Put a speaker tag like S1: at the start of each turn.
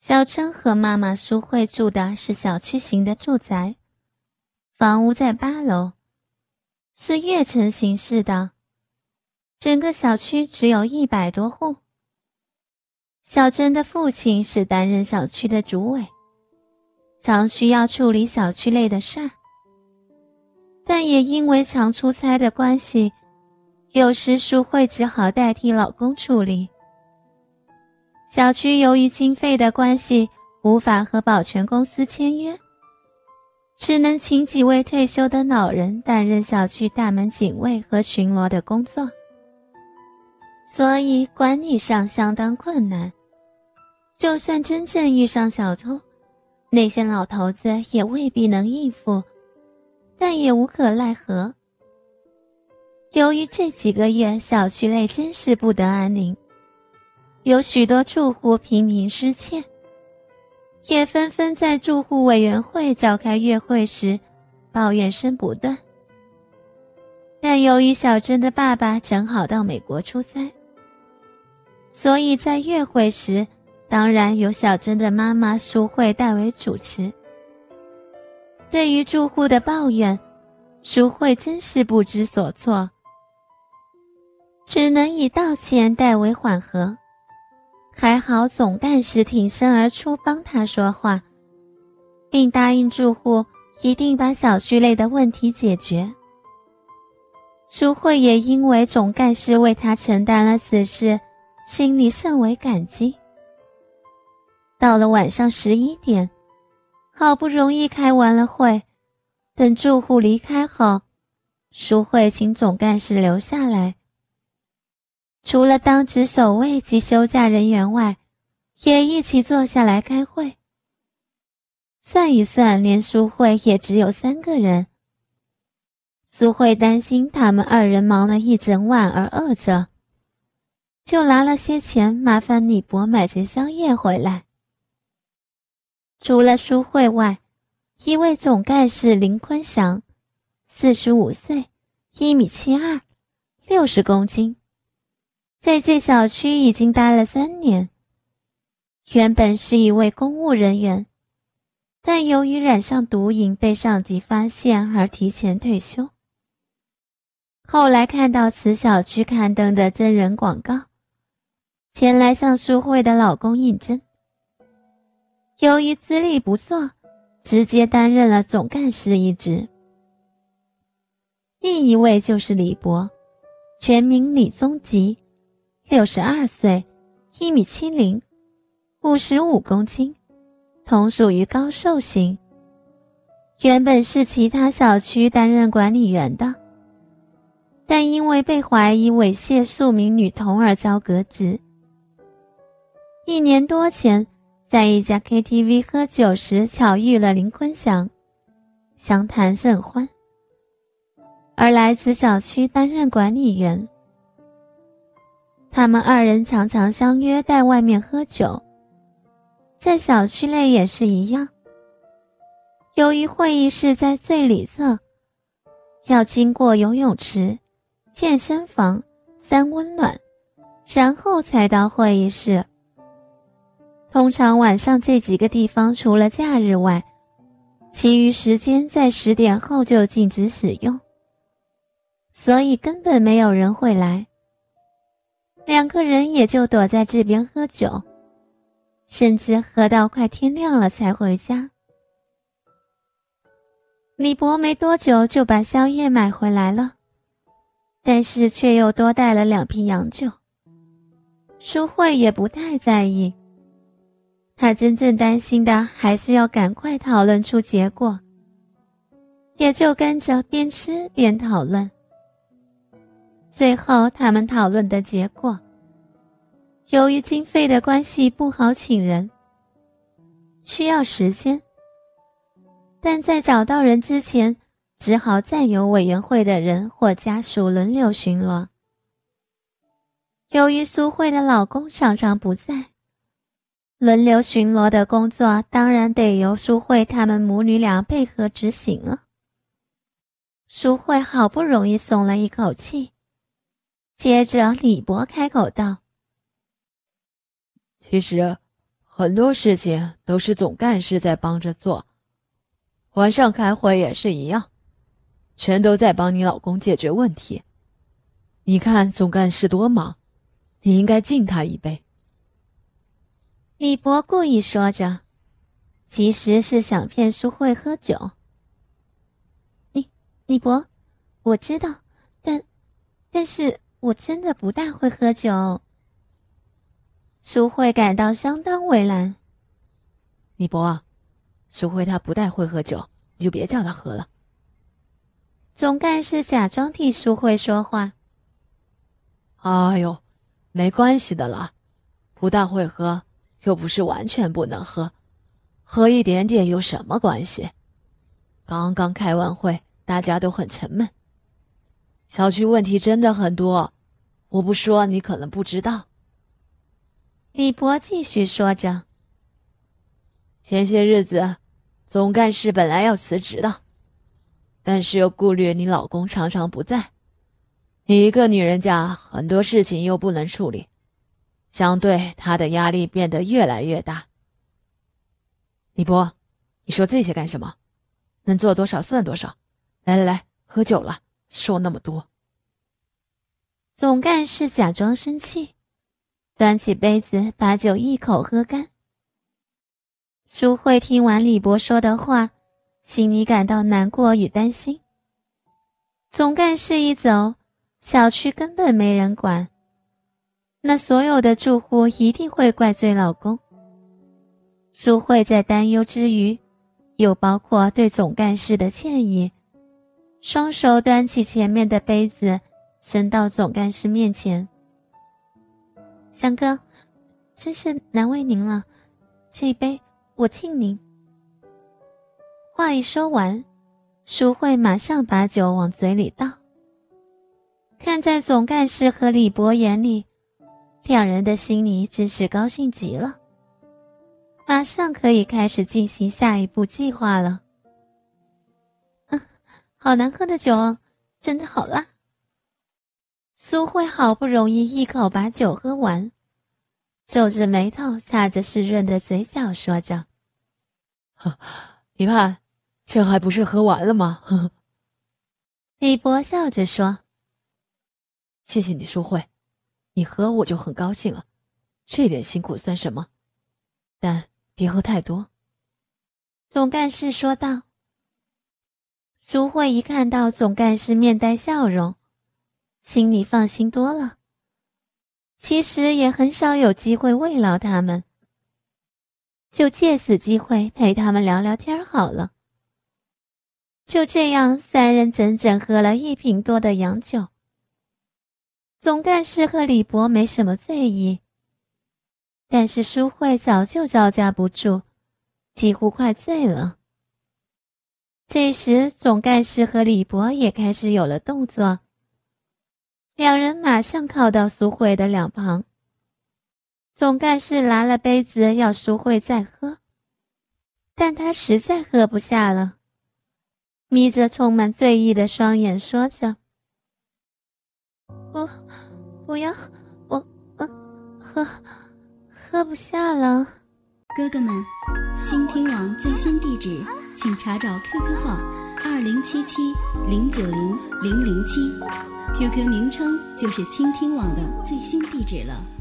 S1: 小琛和妈妈淑慧住的是小区型的住宅，房屋在八楼，是跃层形式的。整个小区只有一百多户。小珍的父亲是担任小区的主委，常需要处理小区内的事儿，但也因为常出差的关系，有时淑慧只好代替老公处理。小区由于经费的关系，无法和保全公司签约，只能请几位退休的老人担任小区大门警卫和巡逻的工作，所以管理上相当困难。就算真正遇上小偷，那些老头子也未必能应付，但也无可奈何。由于这几个月小区内真是不得安宁。有许多住户频频失窃，也纷纷在住户委员会召开月会时，抱怨声不断。但由于小珍的爸爸正好到美国出差，所以在月会时，当然由小珍的妈妈淑慧代为主持。对于住户的抱怨，淑慧真是不知所措，只能以道歉代为缓和。还好，总干事挺身而出帮他说话，并答应住户一定把小区内的问题解决。淑慧也因为总干事为他承担了此事，心里甚为感激。到了晚上十一点，好不容易开完了会，等住户离开后，淑慧请总干事留下来。除了当值守卫及休假人员外，也一起坐下来开会。算一算，连苏慧也只有三个人。苏慧担心他们二人忙了一整晚而饿着，就拿了些钱，麻烦李博买些宵夜回来。除了苏慧外，一位总干事林坤祥，四十五岁，一米七二，六十公斤。在这小区已经待了三年，原本是一位公务人员，但由于染上毒瘾被上级发现而提前退休。后来看到此小区刊登的真人广告，前来向淑慧的老公应征。由于资历不错，直接担任了总干事一职。另一位就是李博，全名李宗吉。六十二岁，一米七零，五十五公斤，同属于高瘦型。原本是其他小区担任管理员的，但因为被怀疑猥亵数名女童而遭革职。一年多前，在一家 KTV 喝酒时巧遇了林坤祥，相谈甚欢，而来此小区担任管理员。他们二人常常相约在外面喝酒，在小区内也是一样。由于会议室在最里侧，要经过游泳池、健身房、三温暖，然后才到会议室。通常晚上这几个地方除了假日外，其余时间在十点后就禁止使用，所以根本没有人会来。两个人也就躲在这边喝酒，甚至喝到快天亮了才回家。李博没多久就把宵夜买回来了，但是却又多带了两瓶洋酒。淑慧也不太在意，她真正担心的还是要赶快讨论出结果，也就跟着边吃边讨论。最后，他们讨论的结果，由于经费的关系不好请人，需要时间。但在找到人之前，只好再由委员会的人或家属轮流巡逻。由于苏慧的老公常常不在，轮流巡逻的工作当然得由苏慧他们母女俩配合执行了。苏慧好不容易松了一口气。接着，李博开口道：“
S2: 其实，很多事情都是总干事在帮着做，晚上开会也是一样，全都在帮你老公解决问题。你看总干事多忙，你应该敬他一杯。
S1: 李博故意说着，其实是想骗苏慧喝酒。李李博，我知道，但，但是我真的不大会喝酒。苏慧感到相当为难。
S2: 李博，苏慧她不太会喝酒，你就别叫她喝了。
S1: 总干事假装替苏慧说话。
S2: 哎呦，没关系的啦，不大会喝，又不是完全不能喝，喝一点点有什么关系？刚刚开完会，大家都很沉闷。小区问题真的很多，我不说你可能不知道。
S1: 李博继续说着：“
S2: 前些日子，总干事本来要辞职的，但是又顾虑你老公常常不在，你一个女人家很多事情又不能处理，相对他的压力变得越来越大。”李博，你说这些干什么？能做多少算多少。来来来，喝酒了，说那么多。
S1: 总干事假装生气。端起杯子，把酒一口喝干。苏慧听完李博说的话，心里感到难过与担心。总干事一走，小区根本没人管，那所有的住户一定会怪罪老公。苏慧在担忧之余，又包括对总干事的歉意，双手端起前面的杯子，伸到总干事面前。江哥，真是难为您了，这一杯我敬您。话一说完，淑慧马上把酒往嘴里倒。看在总干事和李博眼里，两人的心里真是高兴极了，马上可以开始进行下一步计划了。嗯，好难喝的酒，真的好辣。苏慧好不容易一口把酒喝完，皱着眉头，擦着湿润的嘴角，说着：“
S2: 你看，这还不是喝完了吗？”
S1: 李博笑着说：“
S2: 谢谢你，苏慧，你喝我就很高兴了，这点辛苦算什么？但别喝太多。”
S1: 总干事说道。苏慧一看到总干事面带笑容。心里放心多了。其实也很少有机会慰劳他们，就借此机会陪他们聊聊天好了。就这样，三人整整喝了一瓶多的洋酒。总干事和李博没什么醉意，但是淑慧早就招架不住，几乎快醉了。这时，总干事和李博也开始有了动作。两人马上靠到苏慧的两旁。总干事拿了杯子要苏慧再喝，但他实在喝不下了，眯着充满醉意的双眼说着：“不，不要，我，嗯，喝，喝不下了。”
S3: 哥哥们，倾听网最新地址，请查找 QQ 号二零七七零九零零零七。QQ 名称就是倾听网的最新地址了。